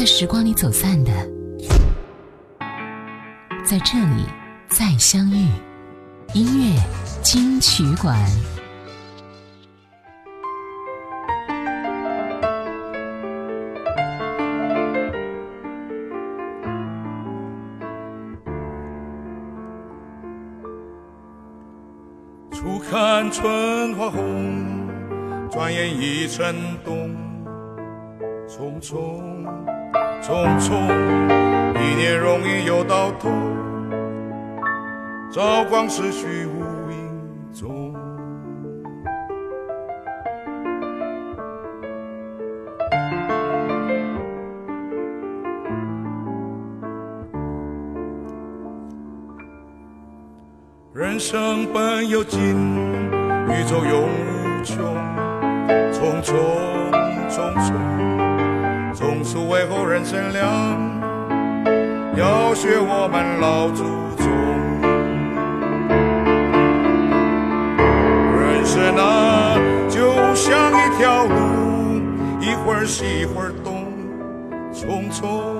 在时光里走散的，在这里再相遇。音乐金曲馆。初看春花红，转眼已成冬。匆匆匆匆，一年容易又到头。朝光逝去无影踪，人生本有尽，宇宙永无穷。匆匆匆匆，总是为后人乘凉，要学我们老祖宗。人生啊，就像一条路，一会儿西一会儿东，匆匆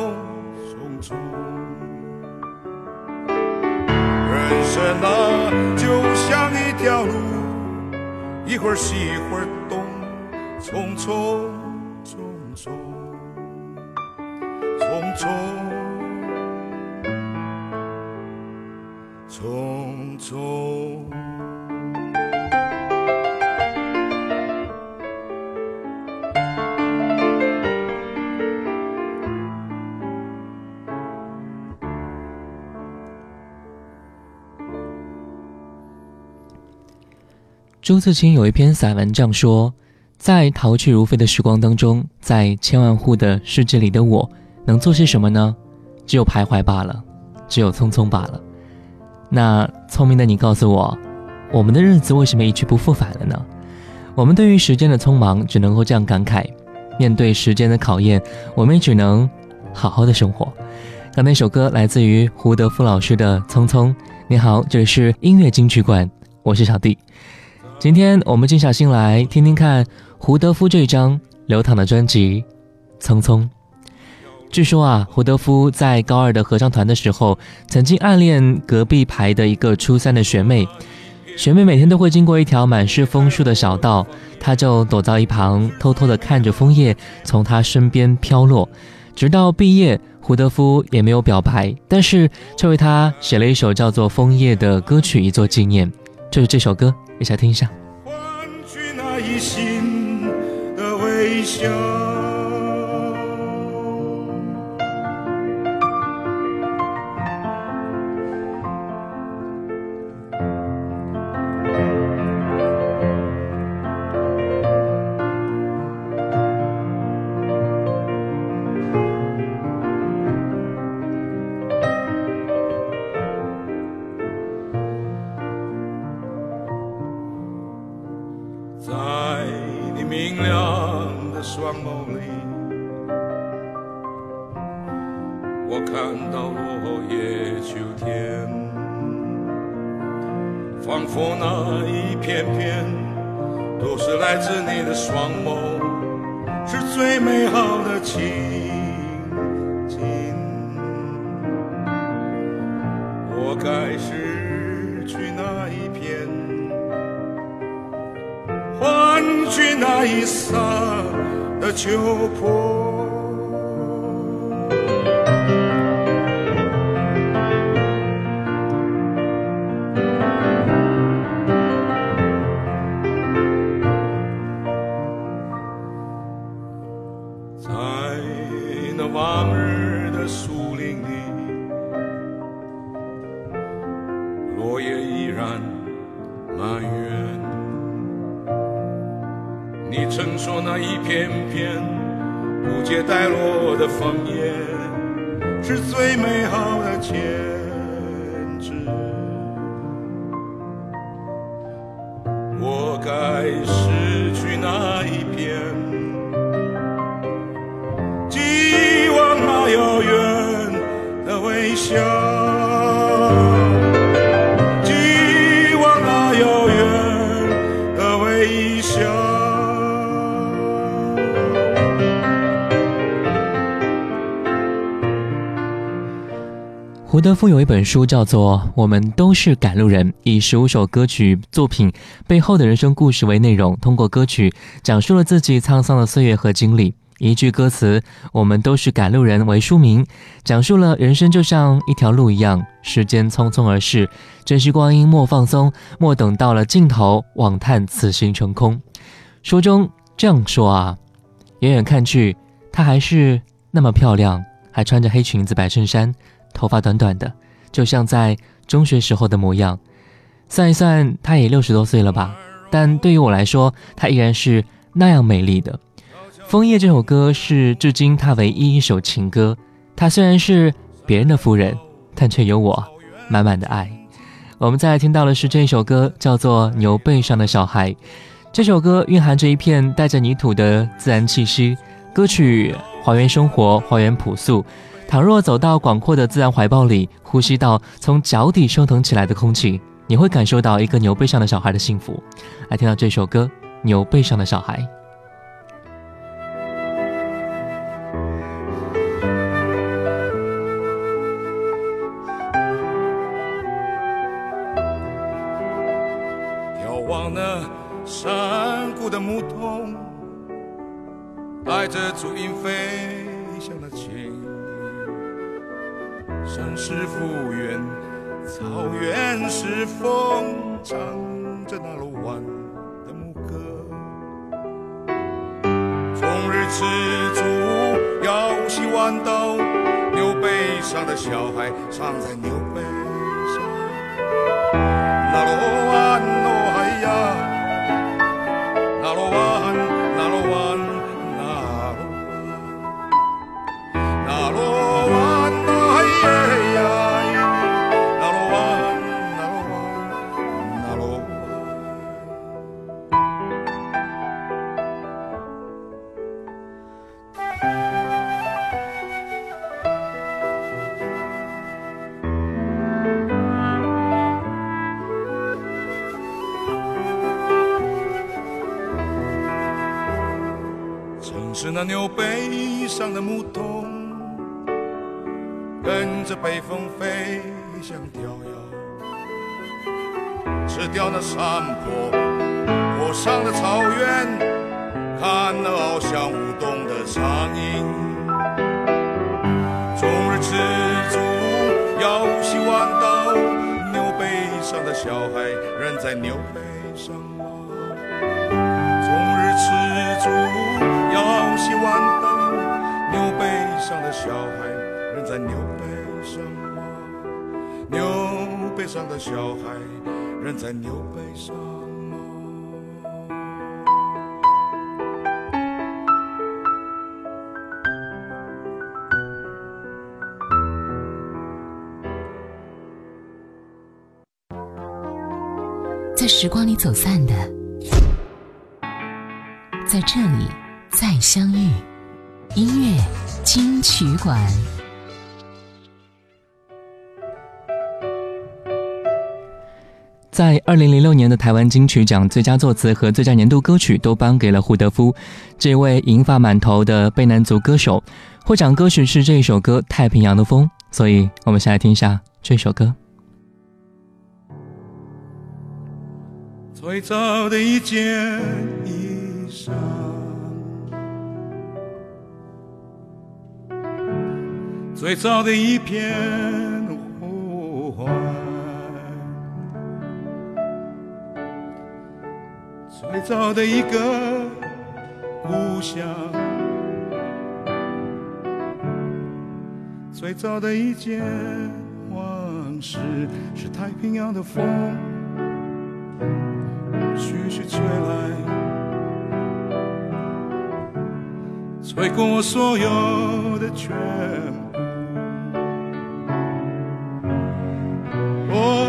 人生啊。条路，一会儿西一会儿东，匆匆匆匆，匆匆匆匆。朱自清有一篇散文这样说：“在逃去如飞的时光当中，在千万户的世界里的我，能做些什么呢？只有徘徊罢了，只有匆匆罢了。那聪明的你告诉我，我们的日子为什么一去不复返了呢？我们对于时间的匆忙，只能够这样感慨：面对时间的考验，我们也只能好好的生活。”刚那首歌来自于胡德夫老师的《匆匆》。你好，这里是音乐金曲馆，我是小弟。今天我们静下心来听听看胡德夫这张流淌的专辑《匆匆》。据说啊，胡德夫在高二的合唱团的时候，曾经暗恋隔壁排的一个初三的学妹。学妹每天都会经过一条满是枫树的小道，他就躲到一旁，偷偷的看着枫叶从他身边飘落。直到毕业，胡德夫也没有表白，但是却为他写了一首叫做《枫叶》的歌曲，以作纪念。就是这首歌。一起来听一下。换取那一心的微笑。我该失去那一片，换取那一刹的秋波。带落的枫叶，是最美好的结胡德夫有一本书叫做《我们都是赶路人》，以十五首歌曲作品背后的人生故事为内容，通过歌曲讲述了自己沧桑的岁月和经历。一句歌词“我们都是赶路人”为书名，讲述了人生就像一条路一样，时间匆匆而逝，珍惜光阴莫放松，莫等到了尽头，妄叹此行成空。书中这样说啊，远远看去，她还是那么漂亮，还穿着黑裙子、白衬衫。头发短短的，就像在中学时候的模样。算一算，她也六十多岁了吧？但对于我来说，她依然是那样美丽的。《枫叶》这首歌是至今她唯一一首情歌。她虽然是别人的夫人，但却有我满满的爱。我们再听到的是这首歌，叫做《牛背上的小孩》。这首歌蕴含着一片带着泥土的自然气息，歌曲还原生活，还原朴素。倘若走到广阔的自然怀抱里，呼吸到从脚底升腾起来的空气，你会感受到一个牛背上的小孩的幸福。来听到这首歌《牛背上的小孩》。那牛背上的牧童，跟着北风飞向调摇，吃掉那山坡坡上的草原，看那翱翔舞动的苍鹰。终日吃足，腰系弯刀，牛背上的小孩人在牛背上小孩人在牛背上吗？牛背上的小孩人在牛背上？在时光里走散的，在这里再相遇。音乐金曲馆。在二零零六年的台湾金曲奖，最佳作词和最佳年度歌曲都颁给了胡德夫，这位银发满头的卑南族歌手。获奖歌曲是这一首歌《太平洋的风》，所以我们先来听一下这首歌。最早的一件衣裳，最早的一片呼唤，最早的一个故乡，最早的一件往事是太平洋的风，徐徐吹来，吹过我所有的全部。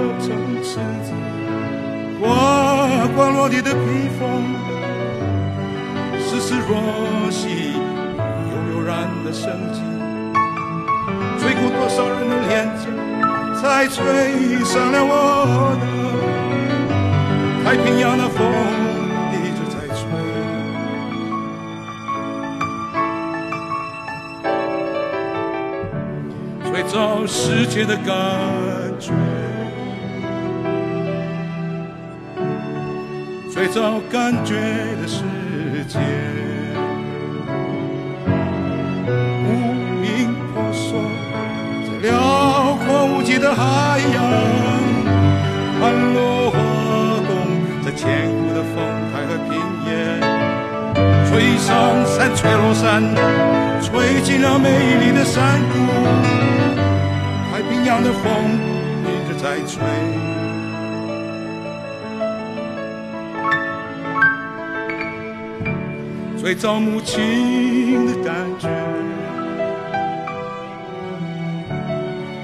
我从赤子刮刮落地的披风，丝丝若细，悠悠然的生机。吹过多少人的脸颊，才吹上了我的。太平洋的风，一直在吹，吹走世界的感觉，吹走感觉的世界。无影婆娑，在辽阔无际的海洋，盘落花动，在千古的风台和平原，吹上山，吹落山，吹进了美丽的山谷。太平洋的风一直在吹，吹着母亲的感觉。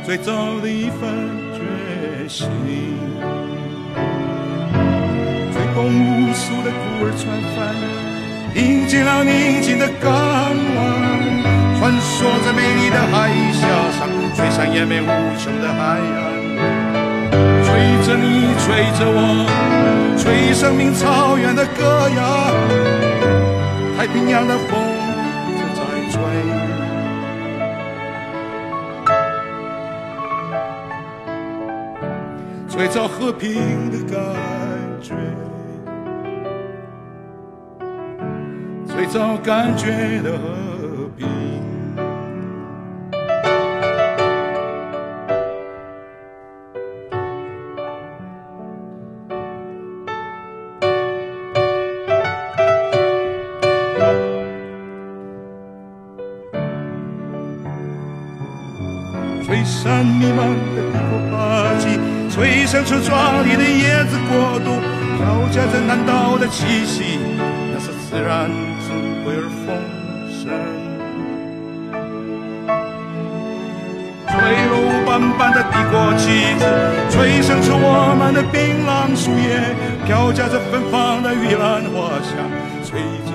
最早的一份决心，吹动无数的孤儿船帆，迎接了宁静的港湾，穿梭在美丽的海峡上，吹上延绵无穷的海岸，吹着你，吹着我，吹生命草原的歌谣，平洋的风一直在吹。最早和平的感觉，最早感觉的和吹出壮丽的叶子国度，飘夹着南岛的气息，那是自然智慧而丰盛。吹落斑斑的帝国旗帜，吹响出我们的槟榔树叶，飘夹着芬芳的玉兰花香，吹进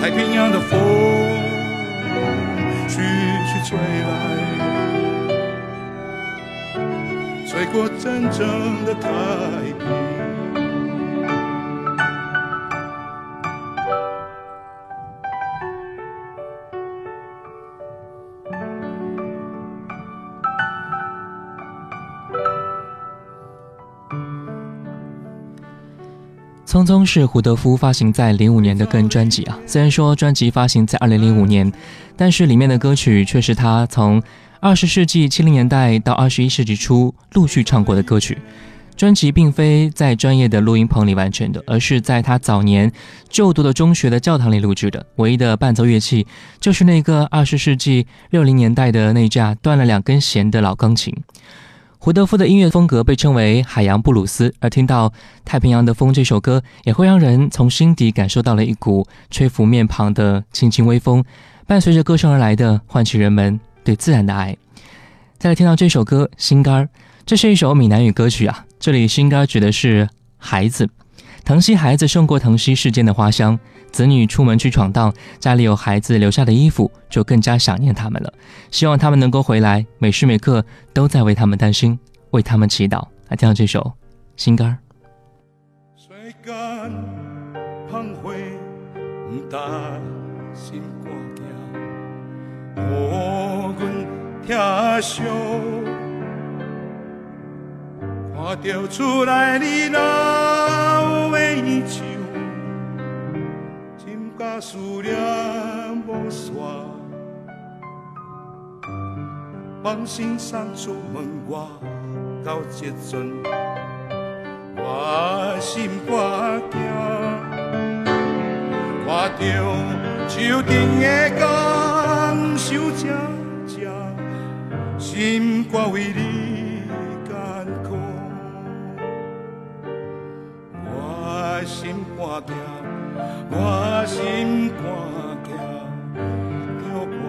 太平洋的风徐徐吹来，吹过真正的太平。匆匆是胡德夫发行在零五年的个人专辑啊。虽然说专辑发行在二零零五年，但是里面的歌曲却是他从二十世纪七零年代到二十一世纪初陆续唱过的歌曲。专辑并非在专业的录音棚里完成的，而是在他早年就读的中学的教堂里录制的。唯一的伴奏乐器就是那个二十世纪六零年代的那架断了两根弦的老钢琴。胡德夫的音乐风格被称为海洋布鲁斯，而听到《太平洋的风》这首歌，也会让人从心底感受到了一股吹拂面庞的轻轻微风，伴随着歌声而来的，唤起人们对自然的爱。再来听到这首歌《心肝儿》，这是一首闽南语歌曲啊，这里“心肝儿”指的是孩子，疼惜孩子胜过疼惜世间的花香。子女出门去闯荡，家里有孩子留下的衣服，就更加想念他们了。希望他们能够回来，每时每刻都在为他们担心，为他们祈祷。来听这首《心肝儿》。水干澎湖唔大心肝惊，哦，阮疼惜，看着厝内你老的笑，思念无煞，放心送出门外，到这阵，我心肝惊。看着树顶的工收正正，心肝为你艰苦。我心肝惊，我心肝惊，叫我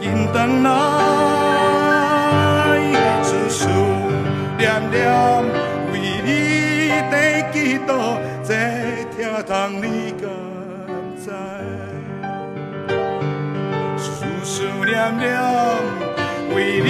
紧回来，思思念念为你在祈祷，这疼痛你敢？思思念念为你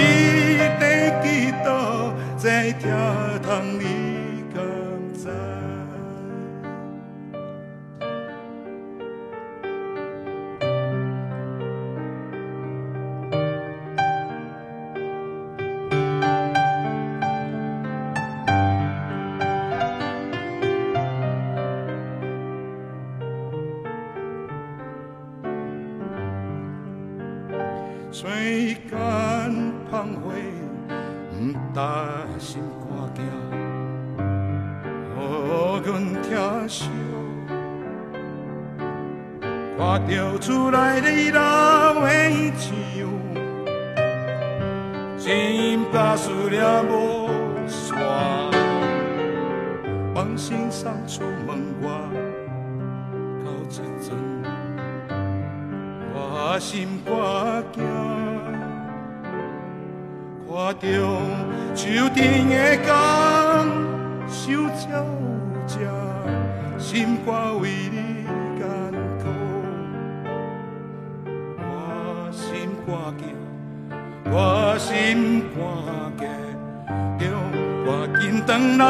树顶的工收鸟只，心肝为你艰苦。我心肝惊，我心肝惊，叫我紧回来，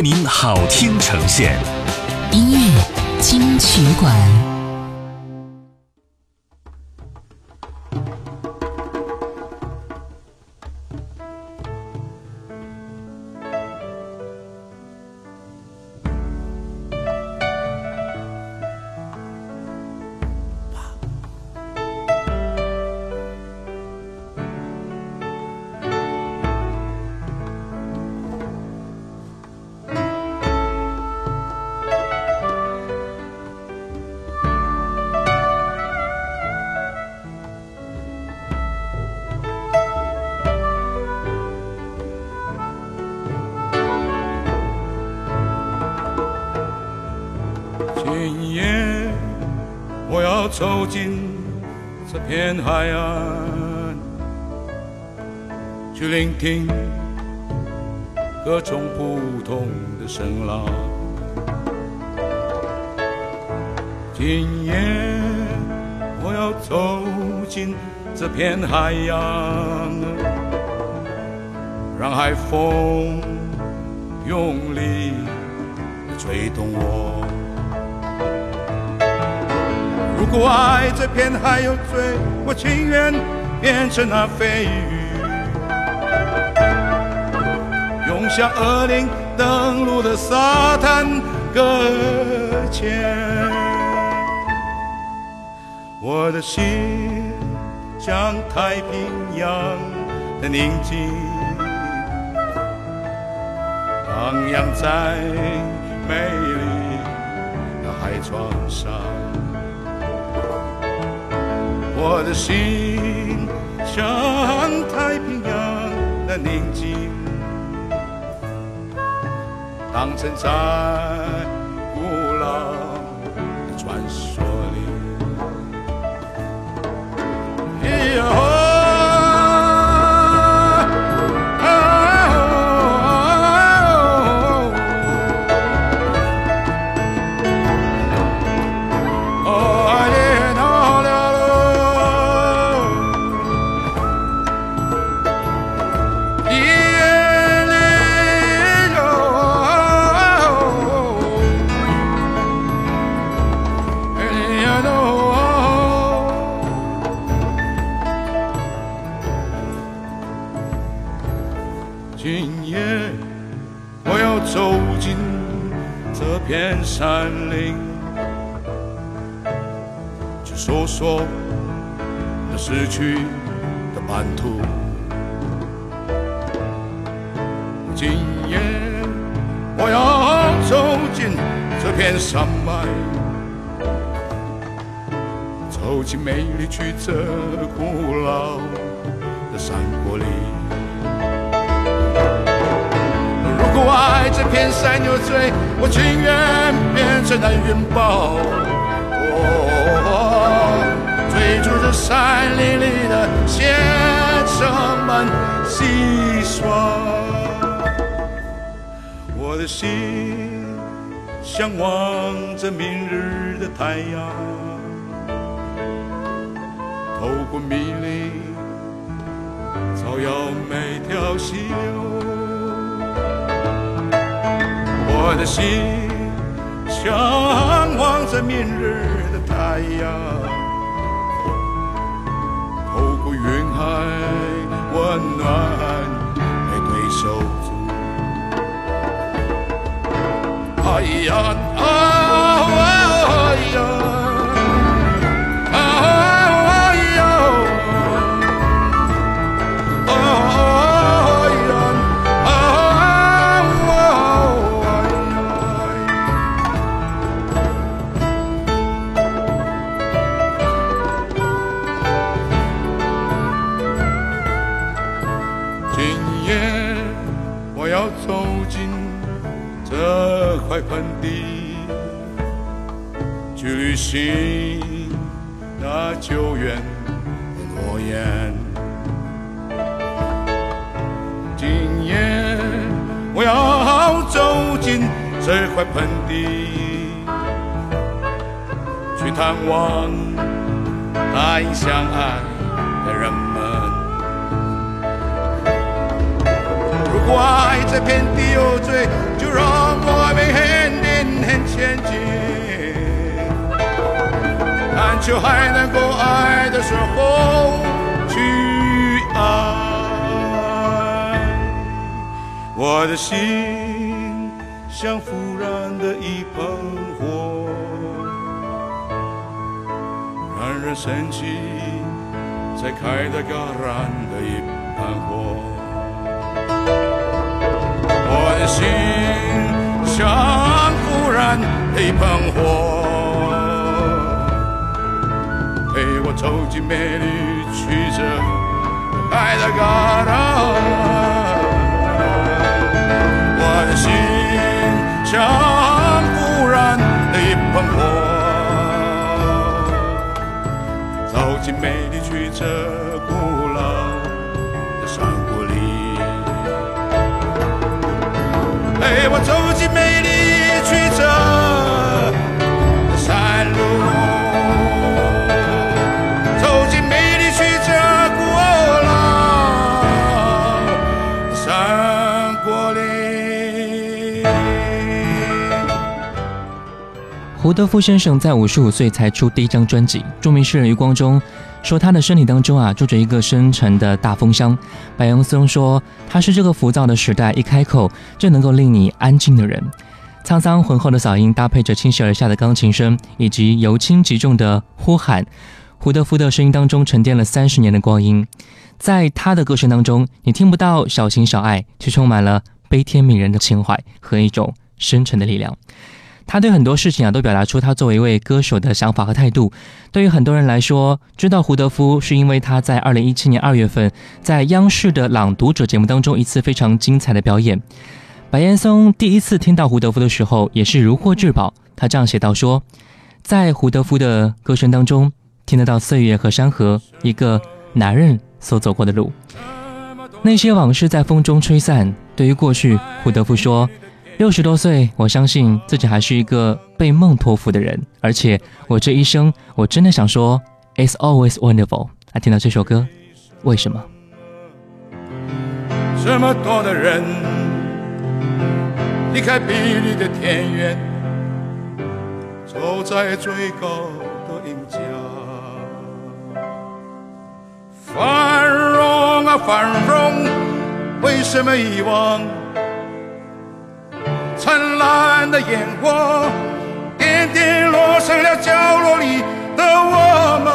为您好听呈现，音乐金曲馆。今夜我要走进这片海岸，去聆听各种不同的声浪。今夜我要走进这片海洋，让海风用力吹动我。如果爱这片海有罪，我情愿变成那飞鱼，涌向恶灵登陆的沙滩搁浅。我的心像太平洋的宁静，荡漾在美丽的海床上。我的心像太平洋的宁静，当沉在古老的传说里。哎呦山林，去说说那失去的版图。今夜我要走进这片山脉，走进美丽曲折古老的山谷里。我爱这片山有罪，我情愿变成那云豹，追逐着山林里的先生们戏耍。我的心向往着明日的太阳，透过密林，照耀每条溪流。我的心向往着明日的太阳，透过云海温暖每对手足。哎呀去履行那久远的诺言。今夜我要走进这块盆地，去探望爱相爱的人们。如果爱这片地有罪，就让我们。前进，就还能够爱的时候去爱。我的心像复燃的一盆火，让人生气才开得戛然的一盆火。我的心像。突然，一盆火，我走进美丽曲折爱的高廊。我的心像突然的一盆火，走进美丽曲折古老的山谷里，陪我走进美丽。曲折胡德夫先生在五十五岁才出第一张专辑，著名诗人余光中说他的身体当中啊住着一个深沉的大风箱。白杨松说他是这个浮躁的时代一开口就能够令你安静的人。沧桑浑厚的嗓音，搭配着倾泻而下的钢琴声，以及由轻及重的呼喊，胡德夫的声音当中沉淀了三十年的光阴。在他的歌声当中，你听不到小情小爱，却充满了悲天悯人的情怀和一种深沉的力量。他对很多事情啊都表达出他作为一位歌手的想法和态度。对于很多人来说，知道胡德夫是因为他在二零一七年二月份在央视的《朗读者》节目当中一次非常精彩的表演。白岩松第一次听到胡德夫的时候也是如获至宝，他这样写道说，在胡德夫的歌声当中听得到岁月和山河，一个男人所走过的路。那些往事在风中吹散。对于过去，胡德夫说。六十多岁，我相信自己还是一个被梦托付的人，而且我这一生，我真的想说，It's always wonderful。来听到这首歌，为什么？这么多的人离开碧绿的田园，走在最高的鹰架，繁荣啊繁荣，为什么遗忘？灿烂的烟火，点点落上了角落里的我们。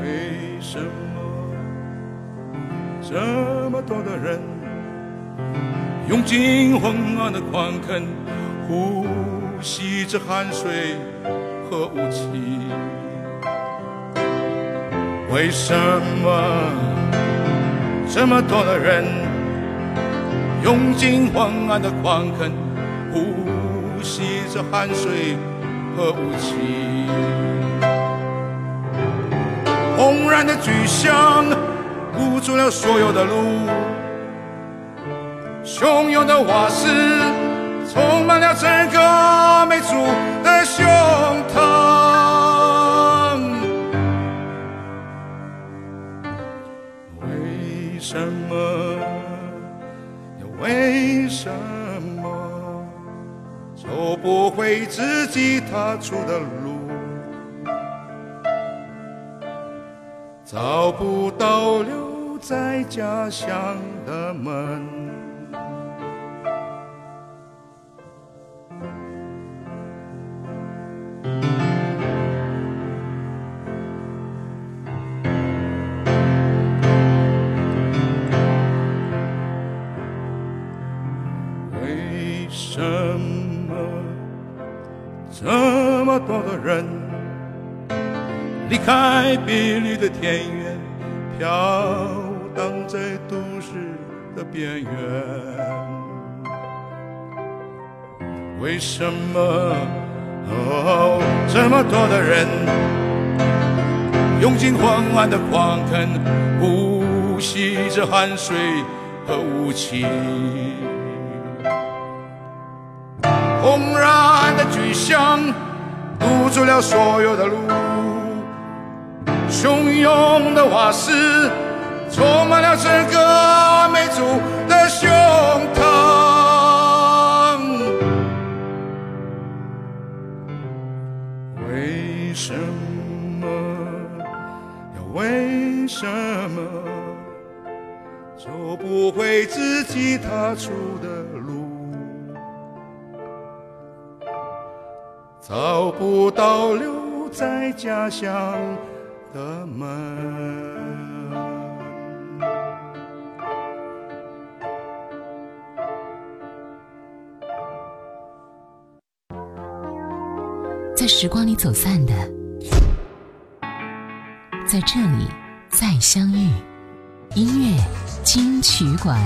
为什么这么多的人用尽昏暗的矿坑，呼吸着汗水和雾气？为什么？这么多的人用尽昏暗的矿坑，呼吸着汗水和雾气。轰然的巨响堵住了所有的路，汹涌的瓦斯充满了整个美族的胸膛。什么？又为什么走不回自己踏出的路？找不到留在家乡的门。多的人离开碧绿的田园，飘荡在都市的边缘。为什么哦，这么多的人用尽昏暗的矿坑，呼吸着汗水和雾气？轰然的巨响堵住了所有的路。汹涌的瓦斯充满了整个美族的胸膛。为什么？要为什么走不回自己踏出的找不到留在家乡。的门，在时光里走散的，在这里再相遇。音乐金曲馆。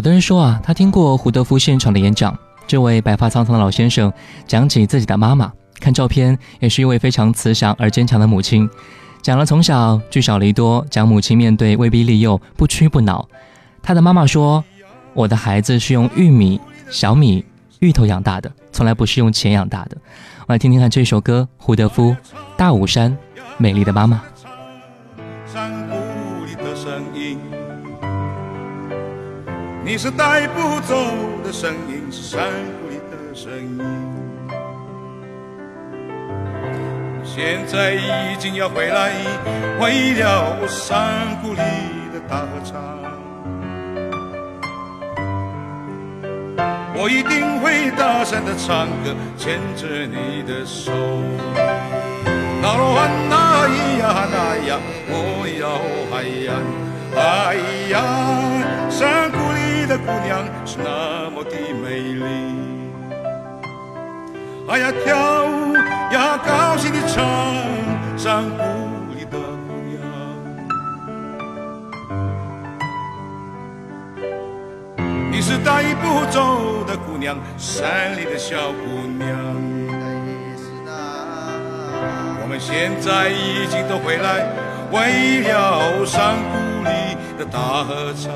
有的人说啊，他听过胡德夫现场的演讲。这位白发苍苍的老先生讲起自己的妈妈，看照片也是一位非常慈祥而坚强的母亲。讲了从小聚少离多，讲母亲面对威逼利诱不屈不挠。他的妈妈说：“我的孩子是用玉米、小米、芋头养大的，从来不是用钱养大的。”我来听听看这首歌，胡德夫《大武山》，美丽的妈妈。你是带不走的声音，是山谷里的声音。现在已经要回来，为了我山谷里的大合唱。我一定会大声的唱歌，牵着你的手。那罗汉那咿呀那呀，哦呀哎呀，哎呀，山谷的姑娘是那么的美丽。哎呀，跳舞呀，高兴的唱，山谷里的姑娘。你是带不走的姑娘，山里的小姑娘。我们现在已经都回来，为了山谷里的大合唱。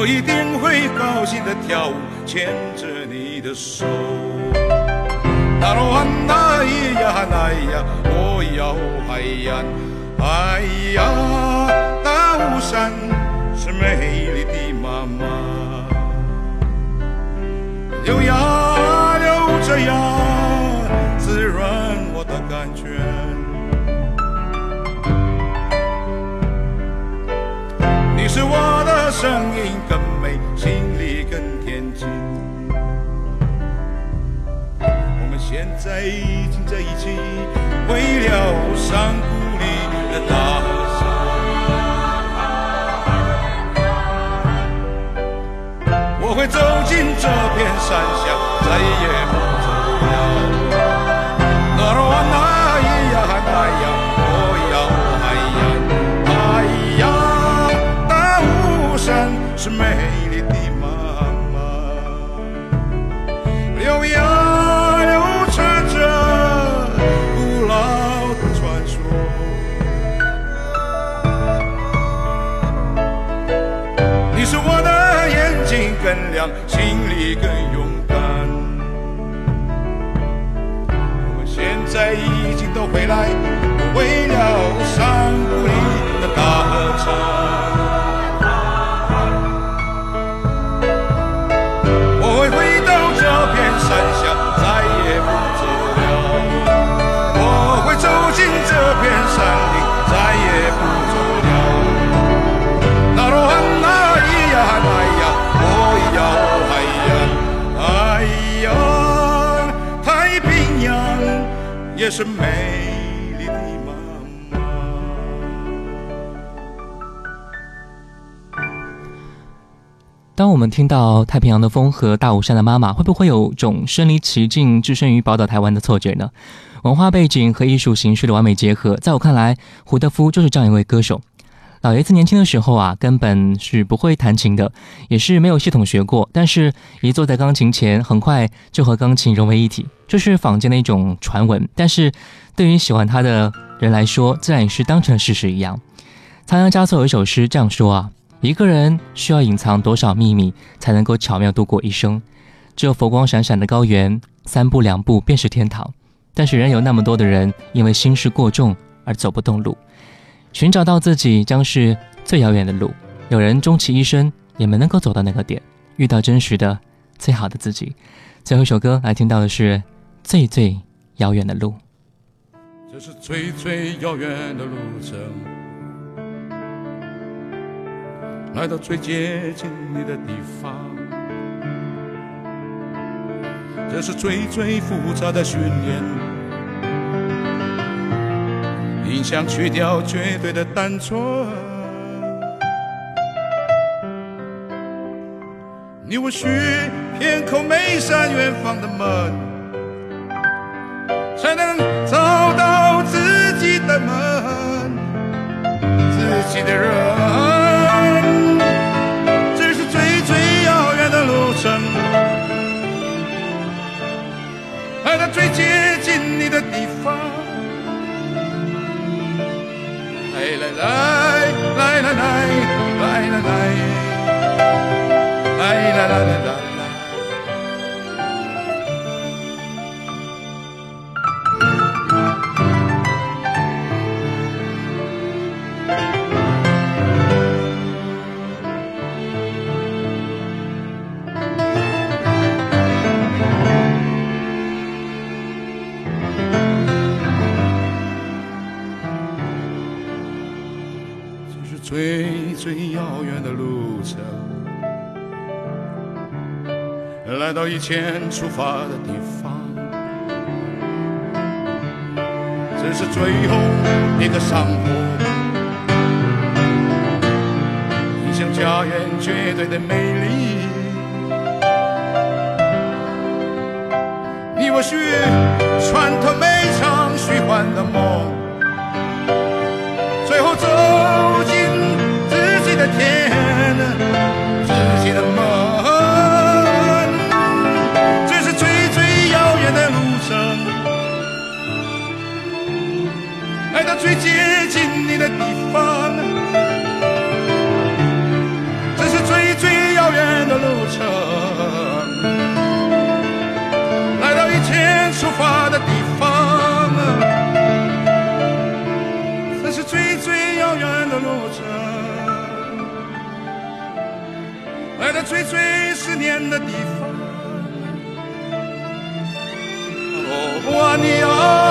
我一定会高兴的跳舞，牵着你的手。那罗汉那咿呀那呀，哦呀哎呀哎呀，大雾山是美丽的妈妈。流呀流着呀。滋润我的感觉。你是我声音更美，心里更恬静。我们现在已经在一起，为了山谷里的大山。我会走进这片山下，再也不。回来，为了山谷里的大合唱。我会回到这片山下再也不走了，我会走进这片山林，再也不走了。那罗汉那咿呀那呀，哦呀哎呀哎呀，太平洋也是美。当我们听到太平洋的风和大武山的妈妈，会不会有种身临其境、置身于宝岛台湾的错觉呢？文化背景和艺术形式的完美结合，在我看来，胡德夫就是这样一位歌手。老爷子年轻的时候啊，根本是不会弹琴的，也是没有系统学过。但是，一坐在钢琴前，很快就和钢琴融为一体，这是坊间的一种传闻。但是，对于喜欢他的人来说，自然也是当成事实一样。仓央嘉措有一首诗这样说啊。一个人需要隐藏多少秘密，才能够巧妙度过一生？只有佛光闪闪的高原，三步两步便是天堂。但是仍有那么多的人，因为心事过重而走不动路。寻找到自己，将是最遥远的路。有人终其一生，也没能够走到那个点，遇到真实的、最好的自己。最后一首歌来听到的是《最最遥远的路》。这是最最遥远的路程。来到最接近你的地方，这是最最复杂的训练。影像去掉绝对的单纯，你我需偏叩每扇远方的门，才能找到自己的门，自己的人。最接近你的地方，来来来来来来来来。来远的路程，来到以前出发的地方。这是最后一个山坡，印象家园绝对的美丽。你我许穿透每场虚幻的梦，最最思念的地方。哦，你啊，